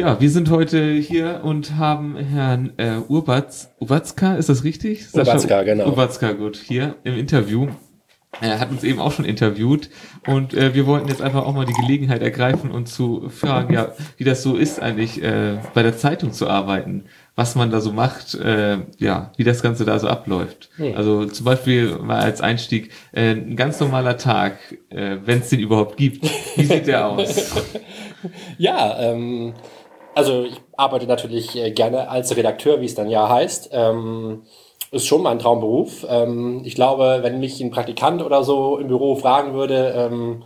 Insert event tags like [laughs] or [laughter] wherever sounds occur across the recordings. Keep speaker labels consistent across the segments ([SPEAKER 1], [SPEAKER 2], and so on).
[SPEAKER 1] Ja, wir sind heute hier und haben Herrn äh, Urbatz, Urbatzka, ist das richtig?
[SPEAKER 2] Urbatzka, genau.
[SPEAKER 1] Urbatzka, gut, hier im Interview. Er hat uns eben auch schon interviewt und äh, wir wollten jetzt einfach auch mal die Gelegenheit ergreifen und zu fragen, ja, wie das so ist eigentlich äh, bei der Zeitung zu arbeiten, was man da so macht, äh, ja, wie das Ganze da so abläuft. Hm. Also zum Beispiel mal als Einstieg äh, ein ganz normaler Tag, äh, wenn es den überhaupt gibt. Wie sieht der aus? [laughs]
[SPEAKER 2] ja, ähm, also ich arbeite natürlich äh, gerne als Redakteur, wie es dann ja heißt. Ähm, ist schon mein Traumberuf. Ähm, ich glaube, wenn mich ein Praktikant oder so im Büro fragen würde, ähm,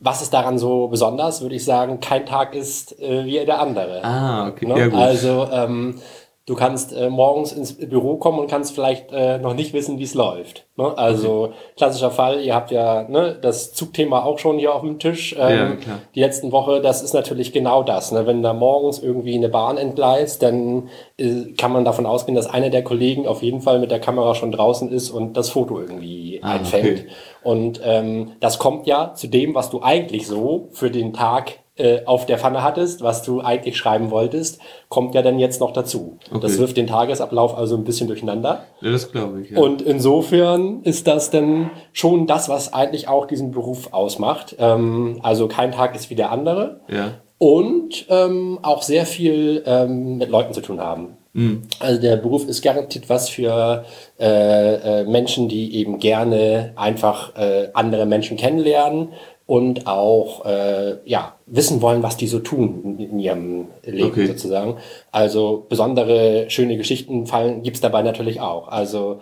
[SPEAKER 2] was ist daran so besonders, würde ich sagen, kein Tag ist äh, wie der andere.
[SPEAKER 1] Ah, okay.
[SPEAKER 2] Ne? Ja, gut. Also ähm, Du kannst äh, morgens ins Büro kommen und kannst vielleicht äh, noch nicht wissen, wie es läuft. Ne? Also mhm. klassischer Fall, ihr habt ja ne, das Zugthema auch schon hier auf dem Tisch. Ähm, ja. Die letzten Woche, das ist natürlich genau das. Ne? Wenn da morgens irgendwie eine Bahn entgleist, dann äh, kann man davon ausgehen, dass einer der Kollegen auf jeden Fall mit der Kamera schon draußen ist und das Foto irgendwie ah, einfängt. Okay. Und ähm, das kommt ja zu dem, was du eigentlich so für den Tag äh, auf der Pfanne hattest, was du eigentlich schreiben wolltest, kommt ja dann jetzt noch dazu. Okay. Das wirft den Tagesablauf also ein bisschen durcheinander.
[SPEAKER 1] Ja, das glaube ich.
[SPEAKER 2] Ja. Und insofern ist das dann schon das, was eigentlich auch diesen Beruf ausmacht. Ähm, also kein Tag ist wie der andere.
[SPEAKER 1] Ja.
[SPEAKER 2] Und ähm, auch sehr viel ähm, mit Leuten zu tun haben. Mhm. Also der Beruf ist garantiert was für äh, äh, Menschen, die eben gerne einfach äh, andere Menschen kennenlernen, und auch äh, ja wissen wollen, was die so tun in, ihrem Leben okay. sozusagen. Also besondere schöne Geschichten fallen gibt's dabei natürlich auch. Also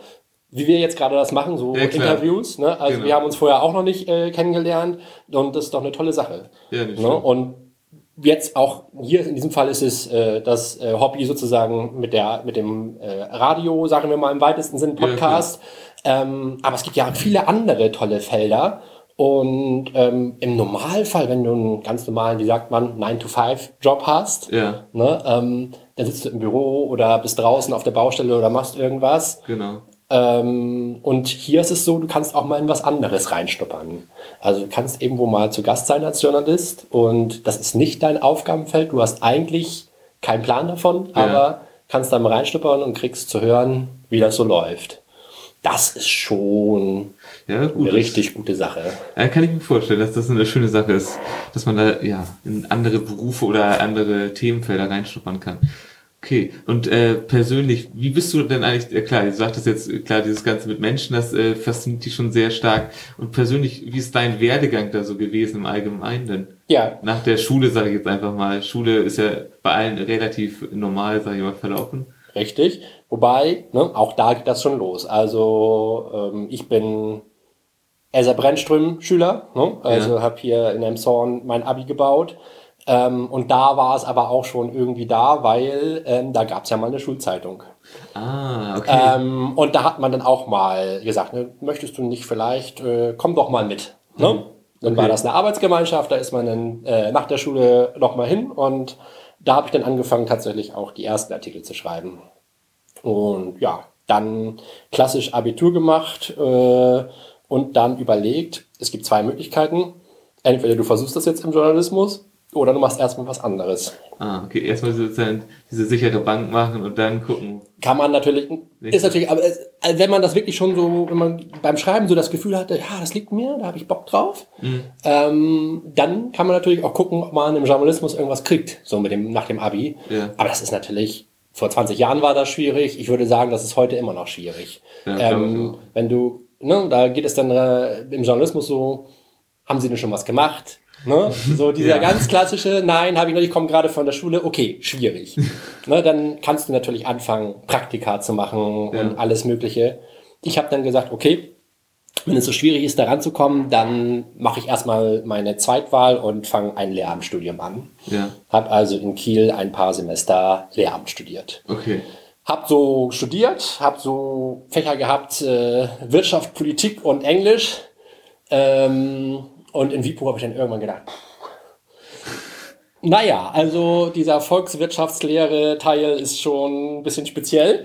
[SPEAKER 2] wie wir jetzt gerade das machen, so ja, Interviews. Ne? Also genau. wir haben uns vorher auch noch nicht äh, kennengelernt und das ist doch eine tolle Sache. Ja, ne? Und jetzt auch hier in diesem Fall ist es äh, das äh, Hobby sozusagen mit der mit dem äh, Radio, sagen wir mal im weitesten Sinn Podcast. Ja, ähm, aber es gibt ja viele andere tolle Felder. Und ähm, im Normalfall, wenn du einen ganz normalen, wie sagt man, 9-to-5-Job hast,
[SPEAKER 1] ja.
[SPEAKER 2] ne, ähm, dann sitzt du im Büro oder bist draußen auf der Baustelle oder machst irgendwas.
[SPEAKER 1] Genau.
[SPEAKER 2] Ähm, und hier ist es so, du kannst auch mal in was anderes reinstuppern. Also du kannst irgendwo mal zu Gast sein als Journalist und das ist nicht dein Aufgabenfeld. Du hast eigentlich keinen Plan davon, ja. aber kannst da mal reinstuppern und kriegst zu hören, wie das so läuft. Das ist schon ja, gut, eine richtig gute Sache.
[SPEAKER 1] Ja, kann ich mir vorstellen, dass das eine schöne Sache ist, dass man da ja in andere Berufe oder andere Themenfelder reinschnuppern kann. Okay, und äh, persönlich, wie bist du denn eigentlich, äh, klar, du sagtest jetzt, klar, dieses Ganze mit Menschen, das äh, fasziniert dich schon sehr stark. Und persönlich, wie ist dein Werdegang da so gewesen im Allgemeinen denn?
[SPEAKER 2] Ja.
[SPEAKER 1] Nach der Schule, sage ich jetzt einfach mal. Schule ist ja bei allen relativ normal, sage ich mal, verlaufen.
[SPEAKER 2] Richtig. Wobei, ne, auch da geht das schon los. Also ähm, ich bin Elsa Brennström-Schüler, ne? also ja. habe hier in Emshorn mein Abi gebaut. Ähm, und da war es aber auch schon irgendwie da, weil ähm, da gab es ja mal eine Schulzeitung.
[SPEAKER 1] Ah, okay.
[SPEAKER 2] Ähm, und da hat man dann auch mal gesagt, ne, möchtest du nicht vielleicht, äh, komm doch mal mit. Ne? Mhm. Dann okay. war das eine Arbeitsgemeinschaft, da ist man dann äh, nach der Schule noch mal hin und da habe ich dann angefangen, tatsächlich auch die ersten Artikel zu schreiben. Und ja, dann klassisch Abitur gemacht äh, und dann überlegt, es gibt zwei Möglichkeiten. Entweder du versuchst das jetzt im Journalismus oder du machst erstmal was anderes.
[SPEAKER 1] Ah, okay. Erstmal sozusagen diese sichere Bank machen und dann gucken.
[SPEAKER 2] Kann man natürlich, ist natürlich, aber es, also wenn man das wirklich schon so, wenn man beim Schreiben so das Gefühl hatte, ja, das liegt mir, da habe ich Bock drauf, mhm. ähm, dann kann man natürlich auch gucken, ob man im Journalismus irgendwas kriegt, so mit dem, nach dem Abi.
[SPEAKER 1] Ja.
[SPEAKER 2] Aber das ist natürlich, vor 20 Jahren war das schwierig. Ich würde sagen, das ist heute immer noch schwierig. Ja, ähm, wenn du, ne, da geht es dann äh, im Journalismus so, haben sie denn schon was gemacht? Ne? [laughs] So dieser ja. ganz klassische, nein, habe ich noch, ich komme gerade von der Schule, okay, schwierig. [laughs] ne, dann kannst du natürlich anfangen, Praktika zu machen ja. und alles Mögliche. Ich habe dann gesagt, okay, wenn es so schwierig ist, da ranzukommen, dann mache ich erstmal meine Zweitwahl und fange ein Lehramtsstudium an.
[SPEAKER 1] Ja.
[SPEAKER 2] Habe also in Kiel ein paar Semester Lehramt studiert.
[SPEAKER 1] Okay.
[SPEAKER 2] Hab so studiert, hab so Fächer gehabt, äh, Wirtschaft, Politik und Englisch. Ähm, und in Wipo habe ich dann irgendwann gedacht, naja, also dieser Volkswirtschaftslehre-Teil ist schon ein bisschen speziell. [laughs]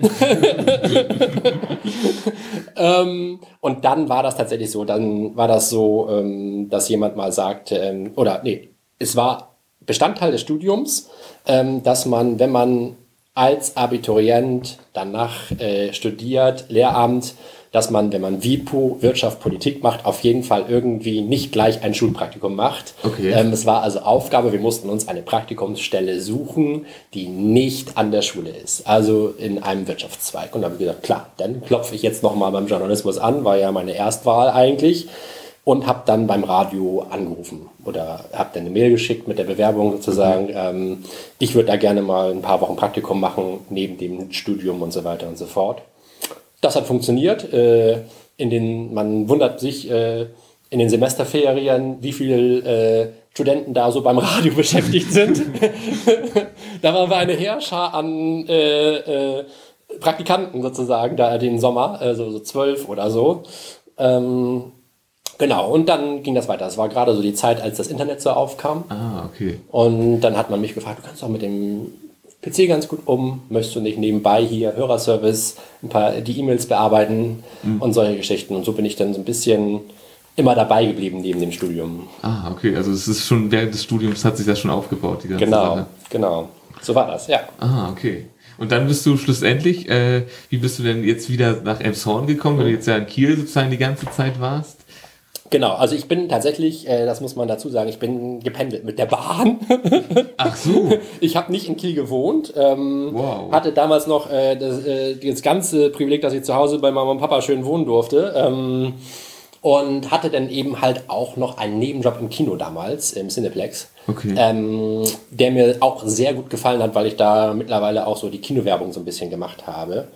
[SPEAKER 2] ähm, und dann war das tatsächlich so, dann war das so, ähm, dass jemand mal sagte, ähm, oder nee, es war Bestandteil des Studiums, ähm, dass man, wenn man als Abiturient danach äh, studiert, Lehramt, dass man, wenn man WIPO, Wirtschaft, Politik macht, auf jeden Fall irgendwie nicht gleich ein Schulpraktikum macht.
[SPEAKER 1] Okay.
[SPEAKER 2] Ähm, es war also Aufgabe, wir mussten uns eine Praktikumsstelle suchen, die nicht an der Schule ist, also in einem Wirtschaftszweig. Und dann habe ich gesagt, klar, dann klopfe ich jetzt nochmal beim Journalismus an, war ja meine Erstwahl eigentlich und habe dann beim Radio angerufen oder habe dann eine Mail geschickt mit der Bewerbung sozusagen. Mhm. Ähm, ich würde da gerne mal ein paar Wochen Praktikum machen neben dem Studium und so weiter und so fort. Das hat funktioniert. Äh, in den, man wundert sich äh, in den Semesterferien, wie viele äh, Studenten da so beim Radio [laughs] beschäftigt sind. [laughs] da waren wir eine Heerschar an äh, äh, Praktikanten sozusagen, da den Sommer, also so zwölf oder so. Ähm, genau, und dann ging das weiter. Das war gerade so die Zeit, als das Internet so aufkam.
[SPEAKER 1] Ah, okay.
[SPEAKER 2] Und dann hat man mich gefragt, du kannst doch mit dem PC ganz gut um, möchtest du nicht nebenbei hier Hörerservice, ein paar die E-Mails bearbeiten mhm. und solche Geschichten. Und so bin ich dann so ein bisschen immer dabei geblieben neben dem Studium.
[SPEAKER 1] Ah, okay, also es ist schon während des Studiums hat sich das schon aufgebaut,
[SPEAKER 2] die ganze Genau, Sache. genau. So war das, ja.
[SPEAKER 1] Ah, okay. Und dann bist du schlussendlich, äh, wie bist du denn jetzt wieder nach Elmshorn gekommen, wenn du jetzt ja in Kiel sozusagen die ganze Zeit warst?
[SPEAKER 2] Genau, also ich bin tatsächlich, äh, das muss man dazu sagen, ich bin gependelt mit der Bahn. [laughs]
[SPEAKER 1] Ach so.
[SPEAKER 2] Ich habe nicht in Kiel gewohnt. Ähm, wow. Hatte damals noch äh, das, äh, das ganze Privileg, dass ich zu Hause bei Mama und Papa schön wohnen durfte. Ähm, und hatte dann eben halt auch noch einen Nebenjob im Kino damals, im Cineplex.
[SPEAKER 1] Okay.
[SPEAKER 2] Ähm, der mir auch sehr gut gefallen hat, weil ich da mittlerweile auch so die Kinowerbung so ein bisschen gemacht habe.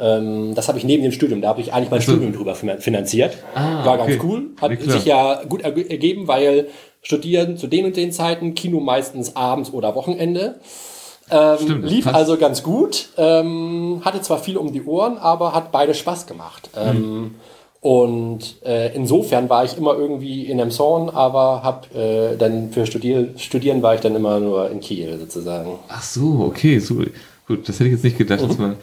[SPEAKER 2] Ähm, das habe ich neben dem Studium, da habe ich eigentlich mein also, Studium drüber finanziert.
[SPEAKER 1] Ah,
[SPEAKER 2] War okay. ganz cool, hat ja, sich ja gut ergeben, weil studieren zu den und den Zeiten, Kino meistens abends oder Wochenende. Ähm, Stimmt, lief passt. also ganz gut, ähm, hatte zwar viel um die Ohren, aber hat beide Spaß gemacht. Mhm. Ähm, und äh, insofern war ich immer irgendwie in Zorn, aber hab äh, dann für Studier Studieren war ich dann immer nur in Kiel sozusagen.
[SPEAKER 1] Ach so, okay, so gut, das hätte ich jetzt nicht gedacht, mhm. dass man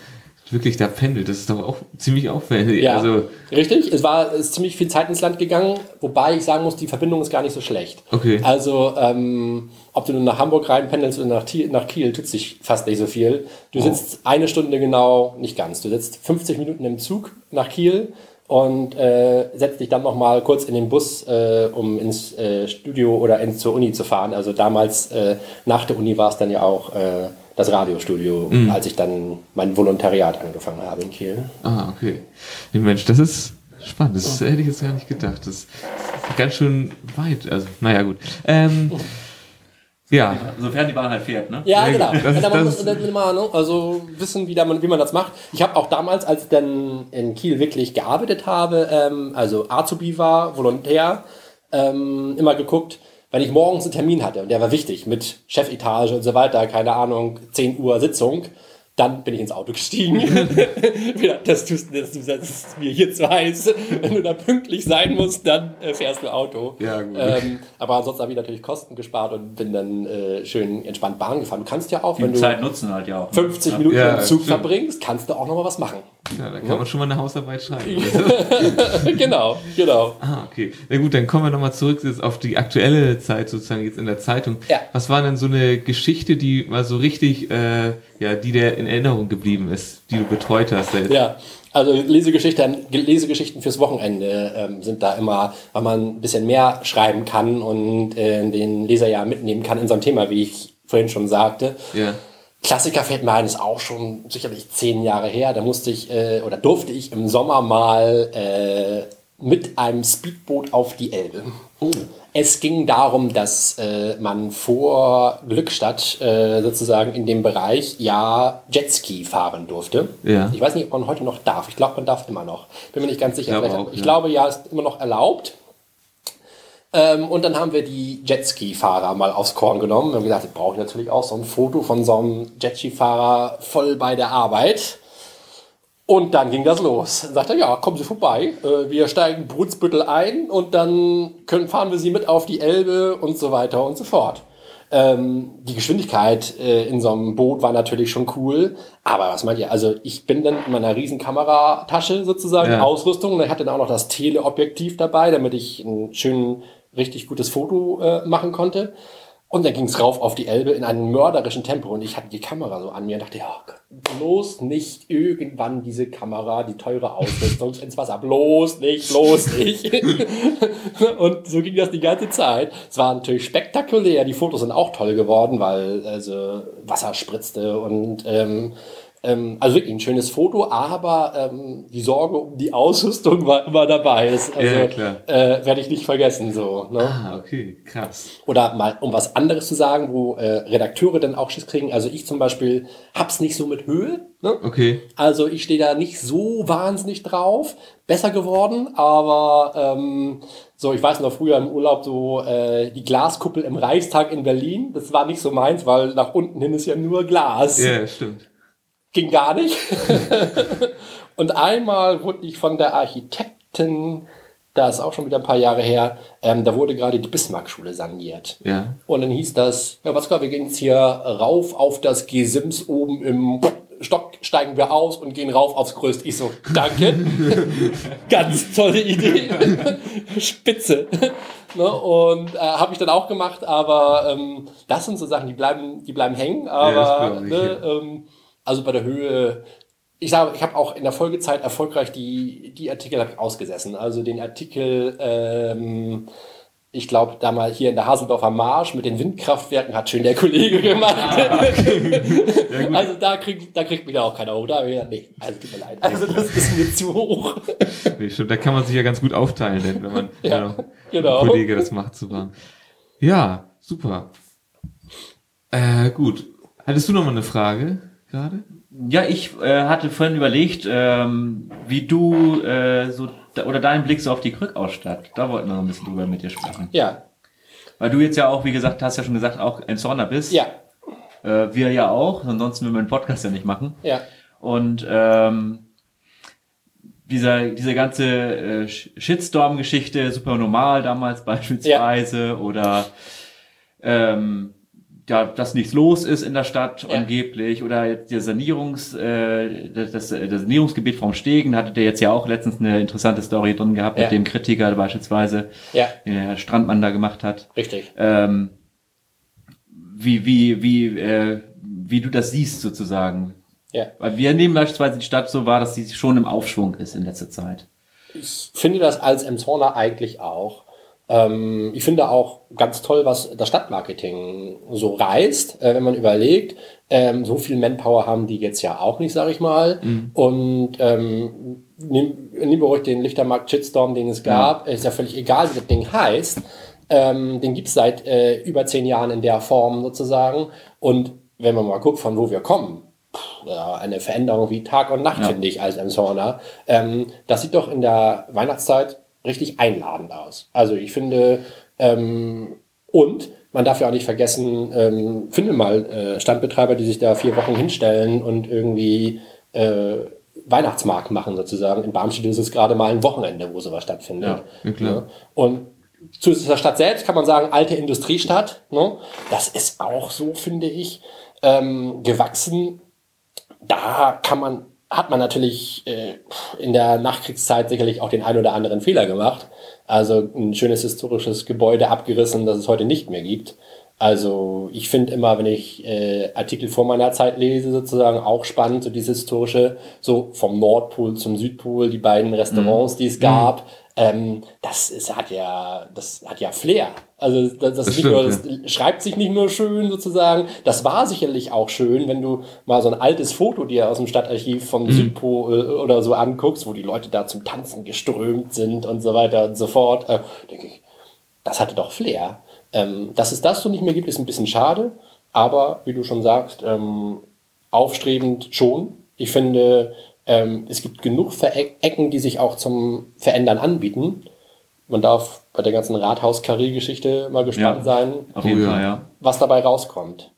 [SPEAKER 1] wirklich da pendelt. Das ist doch auch ziemlich auffällig.
[SPEAKER 2] Ja, also, richtig. Es war ist ziemlich viel Zeit ins Land gegangen, wobei ich sagen muss, die Verbindung ist gar nicht so schlecht.
[SPEAKER 1] Okay.
[SPEAKER 2] Also, ähm, ob du nur nach Hamburg reinpendelst oder nach, nach Kiel, tut sich fast nicht so viel. Du oh. sitzt eine Stunde genau, nicht ganz. Du sitzt 50 Minuten im Zug nach Kiel und äh, setzt dich dann noch mal kurz in den Bus, äh, um ins äh, Studio oder ins, zur Uni zu fahren. Also damals äh, nach der Uni war es dann ja auch äh, das Radiostudio, mhm. als ich dann mein Volontariat angefangen habe in Kiel.
[SPEAKER 1] Ah, okay. Nee, Mensch, das ist spannend. Das hätte ich jetzt gar nicht gedacht. Das ist ganz schön weit. Also, naja, gut. Ähm, ja.
[SPEAKER 3] Sofern die Bahn halt fährt, ne?
[SPEAKER 2] Ja, genau. Das, ja, man muss mal, ne, also wissen, wie, man, wie man das macht. Ich habe auch damals, als ich dann in Kiel wirklich gearbeitet habe, ähm, also Azubi war, Volontär, ähm, immer geguckt, wenn ich morgens einen Termin hatte, und der war wichtig, mit Chefetage und so weiter, keine Ahnung, 10 Uhr Sitzung, dann bin ich ins Auto gestiegen. das tust das, das ist mir hier zu heiß. Wenn du da pünktlich sein musst, dann äh, fährst du Auto.
[SPEAKER 1] Ja, gut.
[SPEAKER 2] Ähm, aber ansonsten habe ich natürlich Kosten gespart und bin dann äh, schön entspannt Bahn gefahren. Du kannst ja auch, Die wenn du
[SPEAKER 3] Zeit nutzen halt ja auch.
[SPEAKER 2] 50 ne? Minuten ja, im Zug stimmt. verbringst, kannst du auch noch mal was machen.
[SPEAKER 1] Ja, da kann man schon mal eine Hausarbeit schreiben. [laughs]
[SPEAKER 2] genau, genau.
[SPEAKER 1] Ah, okay. Na gut, dann kommen wir nochmal zurück jetzt auf die aktuelle Zeit sozusagen jetzt in der Zeitung.
[SPEAKER 2] Ja.
[SPEAKER 1] Was war denn so eine Geschichte, die mal so richtig, äh, ja, die dir in Erinnerung geblieben ist, die du betreut hast
[SPEAKER 2] selbst? Ja. Also Lesegeschichten, Lesegeschichten fürs Wochenende ähm, sind da immer, weil man ein bisschen mehr schreiben kann und äh, den Leser ja mitnehmen kann in so einem Thema, wie ich vorhin schon sagte.
[SPEAKER 1] Ja.
[SPEAKER 2] Klassiker fällt mir ein, ist auch schon sicherlich zehn Jahre her. Da musste ich äh, oder durfte ich im Sommer mal äh, mit einem Speedboot auf die Elbe.
[SPEAKER 1] Oh.
[SPEAKER 2] Es ging darum, dass äh, man vor Glückstadt äh, sozusagen in dem Bereich ja Jetski fahren durfte.
[SPEAKER 1] Ja.
[SPEAKER 2] Ich weiß nicht, ob man heute noch darf. Ich glaube, man darf immer noch. Bin mir nicht ganz sicher.
[SPEAKER 1] Ich, glaube, auch,
[SPEAKER 2] ich ja. glaube ja, ist immer noch erlaubt. Ähm, und dann haben wir die Jetski-Fahrer mal aufs Korn genommen. Wir haben gesagt, ich brauche natürlich auch so ein Foto von so einem Jetski-Fahrer voll bei der Arbeit. Und dann ging das los. Dann sagte er, ja, kommen Sie vorbei. Äh, wir steigen Brunsbüttel ein und dann können, fahren wir Sie mit auf die Elbe und so weiter und so fort. Ähm, die Geschwindigkeit äh, in so einem Boot war natürlich schon cool. Aber was meint ihr? Also ich bin dann in meiner riesen Kameratasche sozusagen, ja. Ausrüstung. Und ich hatte dann auch noch das Teleobjektiv dabei, damit ich einen schönen richtig gutes Foto äh, machen konnte. Und dann ging es rauf auf die Elbe in einem mörderischen Tempo und ich hatte die Kamera so an mir und dachte, ja, bloß nicht irgendwann diese Kamera, die teure Ausrüstung [laughs] ins Wasser. Bloß nicht, bloß [laughs] nicht. [laughs] und so ging das die ganze Zeit. Es war natürlich spektakulär. Die Fotos sind auch toll geworden, weil also Wasser spritzte und ähm, ähm, also wirklich ein schönes Foto, aber ähm, die Sorge um die Ausrüstung war immer dabei. Das, also,
[SPEAKER 1] Ja, klar.
[SPEAKER 2] Äh, werde ich nicht vergessen. So, ne?
[SPEAKER 1] Ah, okay, krass.
[SPEAKER 2] Oder mal, um was anderes zu sagen, wo äh, Redakteure dann auch Schiss kriegen. Also ich zum Beispiel hab's nicht so mit Höhe. Ne?
[SPEAKER 1] Okay.
[SPEAKER 2] Also ich stehe da nicht so wahnsinnig drauf. Besser geworden, aber ähm, so, ich weiß noch früher im Urlaub so äh, die Glaskuppel im Reichstag in Berlin. Das war nicht so meins, weil nach unten hin ist ja nur Glas.
[SPEAKER 1] Ja, stimmt.
[SPEAKER 2] Ging gar nicht. [laughs] Und einmal wurde ich von der Architektin, da ist auch schon wieder ein paar Jahre her, ähm, da wurde gerade die Bismarck-Schule saniert.
[SPEAKER 1] Ja.
[SPEAKER 2] Und dann hieß das, ja, was klar, wir gehen jetzt hier rauf auf das Gesims oben im Stock, steigen wir aus und gehen rauf aufs Größte. Ich so, danke. [laughs] Ganz tolle Idee. [laughs] Spitze. ne? Und äh, habe ich dann auch gemacht, aber ähm, das sind so Sachen, die bleiben, die bleiben hängen. Aber
[SPEAKER 1] ich,
[SPEAKER 2] ne, ähm, also bei der Höhe, ich sage, ich habe auch in der Folgezeit erfolgreich die, die Artikel ausgesessen. Also den Artikel, ähm, ich glaube, da mal hier in der Haseldorfer Marsch mit den Windkraftwerken hat schön der Kollege gemacht. [laughs] also da kriegt, da kriegt mich ja auch keiner hoch. Da hab ich gedacht, nee, also tut mir leid. Also das ist mir zu hoch.
[SPEAKER 1] Nee, stimmt, da kann man sich ja ganz gut aufteilen, denn, wenn man
[SPEAKER 2] Ja,
[SPEAKER 1] ja,
[SPEAKER 2] genau.
[SPEAKER 1] ein Kollege das macht zusammen. Ja, super. Äh, gut. Hattest du noch mal eine Frage gerade?
[SPEAKER 3] Ja, ich äh, hatte vorhin überlegt, ähm, wie du äh, so oder deinen Blick so auf die Krückausstatt. Da wollten wir noch ein bisschen drüber mit dir sprechen.
[SPEAKER 2] Ja,
[SPEAKER 3] Weil du jetzt ja auch, wie gesagt, hast ja schon gesagt, auch ein Zorner bist.
[SPEAKER 2] ja,
[SPEAKER 3] Äh, wir ja auch, ansonsten würden wir den Podcast ja nicht machen.
[SPEAKER 2] ja,
[SPEAKER 3] Und ähm, dieser, diese ganze äh, Sh- Shitstorm-Geschichte, super normal damals [laughs] beispielsweise, oder ähm, ja, dass nichts los ist in der Stadt
[SPEAKER 2] Ja.
[SPEAKER 3] angeblich, oder jetzt der Sanierungs, äh, das, das, das Sanierungsgebiet vom Stegen, da hattet ihr jetzt ja auch letztens eine interessante Story drin gehabt
[SPEAKER 2] Ja.
[SPEAKER 3] mit dem Kritiker beispielsweise,
[SPEAKER 2] ja,
[SPEAKER 3] den Herr Strandmann da gemacht hat.
[SPEAKER 2] richtig.
[SPEAKER 3] Ähm, wie, wie, wie, äh, wie du das siehst sozusagen.
[SPEAKER 2] Ja.
[SPEAKER 3] Weil wir nehmen beispielsweise die Stadt so wahr, dass sie schon im Aufschwung ist in letzter Zeit.
[SPEAKER 2] Ich finde das als Emshorner eigentlich auch. Ähm, ich finde auch ganz toll, was das Stadtmarketing so reißt, äh, wenn man überlegt, ähm, so viel Manpower haben die jetzt ja auch nicht, sage ich mal. Und ähm, nehmen wir ruhig den Lichtermarkt Shitstorm, den es gab. Ist ja völlig egal, wie das Ding heißt. Ähm, den gibt's seit äh, über zehn Jahren in der Form sozusagen. Und wenn man mal guckt, von wo wir kommen, pff, ja, eine Veränderung wie Tag und Nacht,
[SPEAKER 3] Ja.
[SPEAKER 2] finde ich, als Emshorner. Ähm, das sieht doch in der Weihnachtszeit richtig einladend aus. Also ich finde, ähm, und man darf ja auch nicht vergessen, ähm, finde mal äh, Standbetreiber, die sich da vier Wochen hinstellen und irgendwie äh, Weihnachtsmarkt machen sozusagen. In Barmstedt ist es gerade mal ein Wochenende, wo sowas stattfindet.
[SPEAKER 1] Ja, klar.
[SPEAKER 2] Und zu der Stadt selbst kann man sagen, alte Industriestadt. Ne? Das ist auch so, finde ich, ähm, gewachsen. Da kann man, hat man natürlich äh, in der Nachkriegszeit sicherlich auch den ein oder anderen Fehler gemacht. Also ein schönes historisches Gebäude abgerissen, das es heute nicht mehr gibt. Also ich finde immer, wenn ich äh, Artikel vor meiner Zeit lese, sozusagen auch spannend, so dieses historische, so vom Nordpol zum Südpol, die beiden Restaurants, die es gab. Ähm, das ist, hat ja, das hat ja Flair. Also das, das,
[SPEAKER 1] Das
[SPEAKER 2] ist nicht nur,
[SPEAKER 1] stimmt,
[SPEAKER 2] das schreibt sich nicht nur schön sozusagen. Das war sicherlich auch schön, wenn du mal so ein altes Foto dir aus dem Stadtarchiv vom Südpol oder so anguckst, wo die Leute da zum Tanzen geströmt sind und so weiter und so fort. Äh, denke ich, das hatte doch Flair. Ähm, dass es das so nicht mehr gibt, ist ein bisschen schade. Aber wie du schon sagst, ähm, aufstrebend schon. Ich finde, ähm, es gibt genug Vereck- Ecken, die sich auch zum Verändern anbieten. Man darf bei der ganzen Rathaus-Karree-Geschichte mal gespannt
[SPEAKER 3] Ja.
[SPEAKER 2] sein,
[SPEAKER 3] Auf jeden. Fall, ja.
[SPEAKER 2] was dabei rauskommt.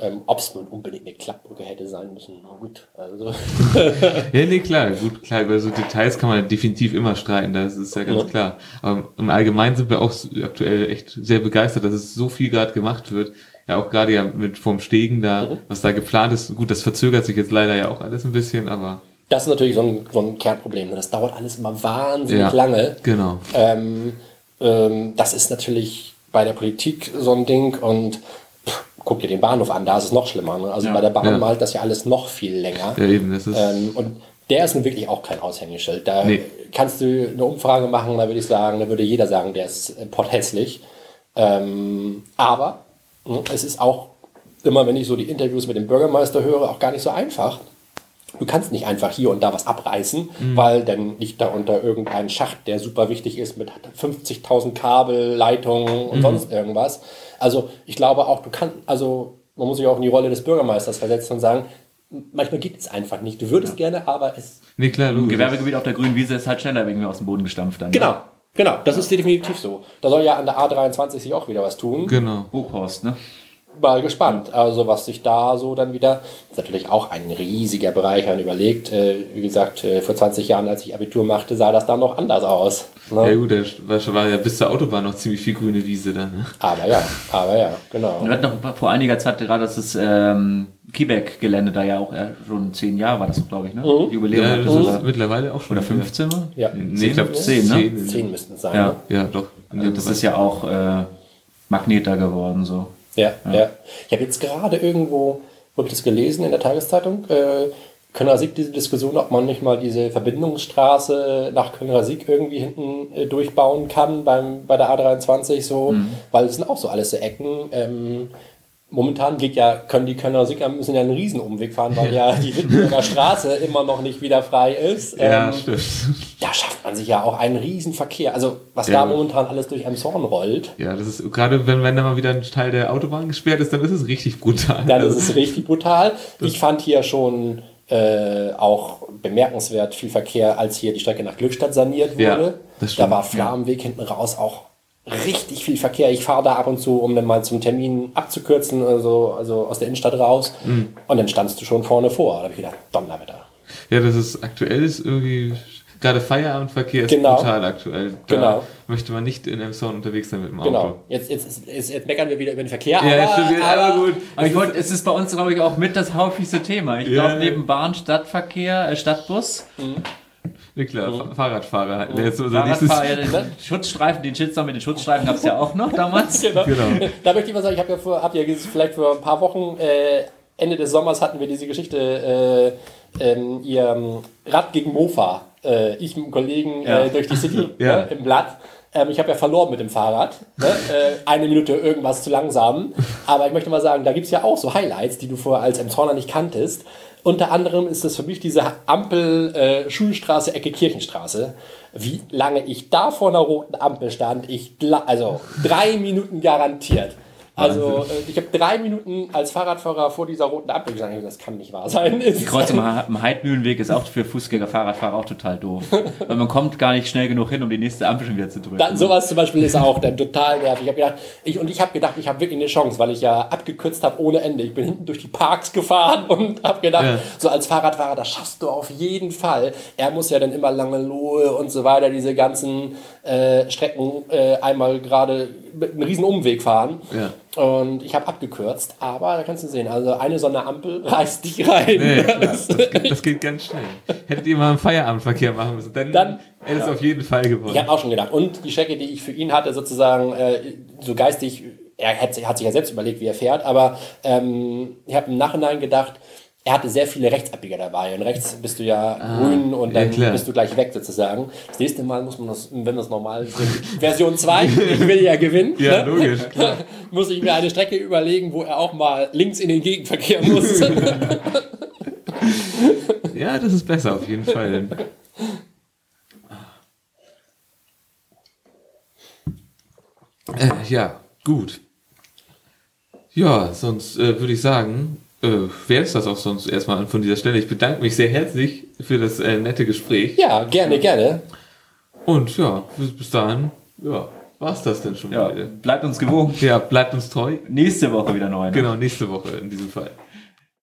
[SPEAKER 2] Ähm, Ob es nun unbedingt eine Klappbrücke hätte sein müssen, na gut. Also, [laughs]
[SPEAKER 1] Ja, nee, klar, gut, klar, über so Details kann man definitiv immer streiten, das ist ja ganz
[SPEAKER 2] Ja.
[SPEAKER 1] klar. Aber im Allgemeinen sind wir auch aktuell echt sehr begeistert, dass es so viel gerade gemacht wird. Ja, auch gerade ja mit vom Stegen da,
[SPEAKER 2] Mhm.
[SPEAKER 1] was da geplant ist. Gut, das verzögert sich jetzt leider ja auch alles ein bisschen, aber
[SPEAKER 2] das ist natürlich so ein, so ein Kernproblem. ne? Das dauert alles immer wahnsinnig
[SPEAKER 1] Ja.
[SPEAKER 2] lange.
[SPEAKER 1] genau.
[SPEAKER 2] Ähm, ähm, das ist natürlich bei der Politik so ein Ding und pff, guck dir den Bahnhof an, da ist es noch schlimmer. Ne? Also
[SPEAKER 3] Ja.
[SPEAKER 2] bei der Bahn
[SPEAKER 1] Ja.
[SPEAKER 2] malt das ja alles noch viel länger.
[SPEAKER 1] Ja, eben, das ist.
[SPEAKER 2] Ähm, und der ist nun wirklich auch kein Aushängeschild. Da
[SPEAKER 1] Nee.
[SPEAKER 2] kannst du eine Umfrage machen, da würde ich sagen, da würde jeder sagen, der ist äh, potthässlich. Ähm, aber mh, es ist auch immer, wenn ich so die Interviews mit dem Bürgermeister höre, auch gar nicht so einfach. Du kannst nicht einfach hier und da was abreißen, weil dann liegt da unter irgendein Schacht, der super wichtig ist mit 50.000 Kabel, Leitungen und sonst irgendwas. Also ich glaube auch, du kannst, also man muss sich auch in die Rolle des Bürgermeisters versetzen und sagen, manchmal geht es einfach nicht. Du würdest gerne, aber es
[SPEAKER 1] nee, klar,
[SPEAKER 3] Ein
[SPEAKER 1] logisch.
[SPEAKER 3] Gewerbegebiet auf der grünen Wiese ist halt schneller irgendwie aus dem Boden gestampft dann.
[SPEAKER 2] Genau, genau, das ist definitiv so. Da soll ja an der A23 sich auch wieder was tun.
[SPEAKER 1] Genau.
[SPEAKER 3] Hochhorst, ne?
[SPEAKER 2] Mal gespannt. Also was sich da so dann wieder, ist natürlich auch ein riesiger Bereich, wenn man überlegt, äh, wie gesagt, äh, vor 20 Jahren, als ich Abitur machte, sah das da noch anders aus. Ne?
[SPEAKER 1] Ja gut, da war, war ja bis zur Autobahn noch ziemlich viel grüne Wiese dann. Ne?
[SPEAKER 2] Aber ja, aber ja, genau.
[SPEAKER 3] Wir hatten noch vor einiger Zeit gerade das ähm, Quebec-Gelände da ja auch äh, schon zehn Jahre war das, glaube ich, ne? Jubiläum.
[SPEAKER 1] Ja, das
[SPEAKER 3] oder,
[SPEAKER 1] ist mittlerweile auch schon.
[SPEAKER 3] oder 15 mal?
[SPEAKER 2] Ja,
[SPEAKER 1] Nee, ich glaube
[SPEAKER 3] Zehn, ne?
[SPEAKER 1] 10.
[SPEAKER 2] 10 müssten es sein.
[SPEAKER 3] Ja.
[SPEAKER 2] Ne?
[SPEAKER 1] Ja, doch.
[SPEAKER 3] Also das ist ja auch äh, Magneter geworden, so.
[SPEAKER 2] Ja, ja. Ich habe jetzt gerade irgendwo, wo habe ich das gelesen in der Tageszeitung, äh, Kölner Sieg diese Diskussion, ob man nicht mal diese Verbindungsstraße nach Kölner Sieg irgendwie hinten äh, durchbauen kann beim, bei der A23 so, weil es sind auch so alles so Ecken. Ähm, momentan geht ja, können die Kölner Sieger müssen ja einen Riesenumweg fahren, weil ja die Wittenberger [laughs] Straße immer noch nicht wieder frei ist.
[SPEAKER 1] Ja,
[SPEAKER 2] Ähm,
[SPEAKER 1] stimmt.
[SPEAKER 2] da schafft man sich ja auch einen Riesenverkehr. Also was
[SPEAKER 1] Ja.
[SPEAKER 2] da momentan alles durch Emshorn rollt,
[SPEAKER 1] Ja, das ist, gerade wenn, wenn da mal wieder ein Teil der Autobahn gesperrt ist, dann ist es richtig brutal.
[SPEAKER 2] Dann ist es richtig brutal. Ich fand hier schon äh, auch bemerkenswert viel Verkehr, als hier die Strecke nach Glückstadt saniert
[SPEAKER 1] Ja,
[SPEAKER 2] wurde.
[SPEAKER 1] das
[SPEAKER 2] da war Flammenweg hinten raus auch richtig viel Verkehr. Ich fahre da ab und zu, um dann mal zum Termin abzukürzen, also, also aus der Innenstadt raus.
[SPEAKER 1] Mhm.
[SPEAKER 2] Und dann standst du schon vorne vor. Da habe ich gedacht, Donnerwetter.
[SPEAKER 1] ja, das ist aktuell ist irgendwie, gerade Feierabendverkehr ist
[SPEAKER 2] Genau.
[SPEAKER 1] brutal aktuell. Da
[SPEAKER 2] Genau.
[SPEAKER 1] möchte man nicht in Emshorn unterwegs sein mit dem Auto.
[SPEAKER 2] Genau. Jetzt, jetzt, jetzt, jetzt meckern wir wieder über den Verkehr.
[SPEAKER 1] Ja,
[SPEAKER 2] aber,
[SPEAKER 1] stimmt, ja, aber gut.
[SPEAKER 3] Aber ich wollte, es ist bei uns, glaube ich, auch mit das häufigste Thema. Ich
[SPEAKER 1] Ja.
[SPEAKER 3] glaube, neben Bahn, Stadtverkehr, äh, Stadtbus,
[SPEAKER 1] Ja, klar, Fa- Fahrradfahrer. So so
[SPEAKER 3] Fahrradfahrer, ja, den Schutzstreifen, den Shitstorm mit den Schutzstreifen gab es ja auch noch damals.
[SPEAKER 2] Genau. [laughs]
[SPEAKER 1] Genau.
[SPEAKER 2] Da möchte ich mal sagen, ich habe ja vor, ihr ges- vielleicht vor ein paar Wochen, äh, Ende des Sommers hatten wir diese Geschichte, äh, ähm, ihr ähm, Rad gegen Mofa, äh, ich mit einem Kollegen
[SPEAKER 3] Ja.
[SPEAKER 2] äh, durch die City [laughs]
[SPEAKER 1] Ja.
[SPEAKER 2] ne, im Blatt. Ähm, ich habe ja verloren mit dem Fahrrad. Ne? Äh, eine Minute irgendwas zu langsam. Aber ich möchte mal sagen, da gibt es ja auch so Highlights, die du vorher als Emshorner nicht kanntest. Unter anderem ist das für mich diese Ampel äh, Schulstraße, Ecke Kirchenstraße. Wie lange ich da vor einer roten Ampel stand, ich also drei Minuten garantiert. Also äh, ich habe drei Minuten als Fahrradfahrer vor dieser roten Ampel gestanden. Das kann nicht wahr sein.
[SPEAKER 3] Die Kreuzung am Heidmühlenweg ist auch für Fußgänger, Fahrradfahrer auch total doof. Weil man kommt gar nicht schnell genug hin, um die nächste Ampel schon wieder zu drücken.
[SPEAKER 2] Dann, sowas zum Beispiel ist auch dann total nervig. Ich hab gedacht, ich, und ich habe gedacht, ich habe wirklich eine Chance, weil ich ja abgekürzt habe ohne Ende. Ich bin hinten durch die Parks gefahren [laughs] und habe gedacht,
[SPEAKER 1] Ja.
[SPEAKER 2] so als Fahrradfahrer, das schaffst du auf jeden Fall. Er muss ja dann immer lange Lohe und so weiter, diese ganzen äh, Strecken äh, einmal gerade mit einem riesen Umweg fahren.
[SPEAKER 1] Ja.
[SPEAKER 2] Und ich habe abgekürzt, aber da kannst du sehen, also eine so eine Ampel [laughs] reißt dich rein.
[SPEAKER 1] Nee, das, geht, das geht ganz schnell. Hättet ihr mal einen Feierabendverkehr machen müssen, dann,
[SPEAKER 2] Dann-
[SPEAKER 1] hätte es auf jeden Fall gewonnen.
[SPEAKER 2] Ich habe auch schon gedacht. Und die Strecke, die ich für ihn hatte, sozusagen äh, so geistig, er hat, hat sich ja selbst überlegt, wie er fährt, aber ähm, ich habe im Nachhinein gedacht, er hatte sehr viele Rechtsabbieger dabei. Und rechts bist du ja grün und
[SPEAKER 1] ja,
[SPEAKER 2] dann
[SPEAKER 1] klar.
[SPEAKER 2] bist du gleich weg sozusagen. Das nächste Mal muss man das, wenn das normal ist, [laughs] Version 2, ich will ja gewinnen,
[SPEAKER 1] Ja,
[SPEAKER 2] ne?
[SPEAKER 1] logisch, klar. [laughs]
[SPEAKER 2] muss ich mir eine Strecke überlegen, wo er auch mal links in den Gegenverkehr muss. [laughs]
[SPEAKER 1] Ja, das ist besser auf jeden Fall. Äh, ja, gut. Ja, sonst äh, würde ich sagen, äh, wäre es das auch sonst erstmal von dieser Stelle. Ich bedanke mich sehr herzlich für das äh, nette Gespräch.
[SPEAKER 2] ja, gerne, gerne.
[SPEAKER 1] Und ja, bis, bis dahin, ja, war's das denn schon
[SPEAKER 3] Ja,
[SPEAKER 1] wieder.
[SPEAKER 3] bleibt uns gewogen.
[SPEAKER 1] Ja, bleibt uns treu.
[SPEAKER 3] Nächste Woche wieder neu. Ne?
[SPEAKER 1] Genau, nächste Woche in diesem Fall.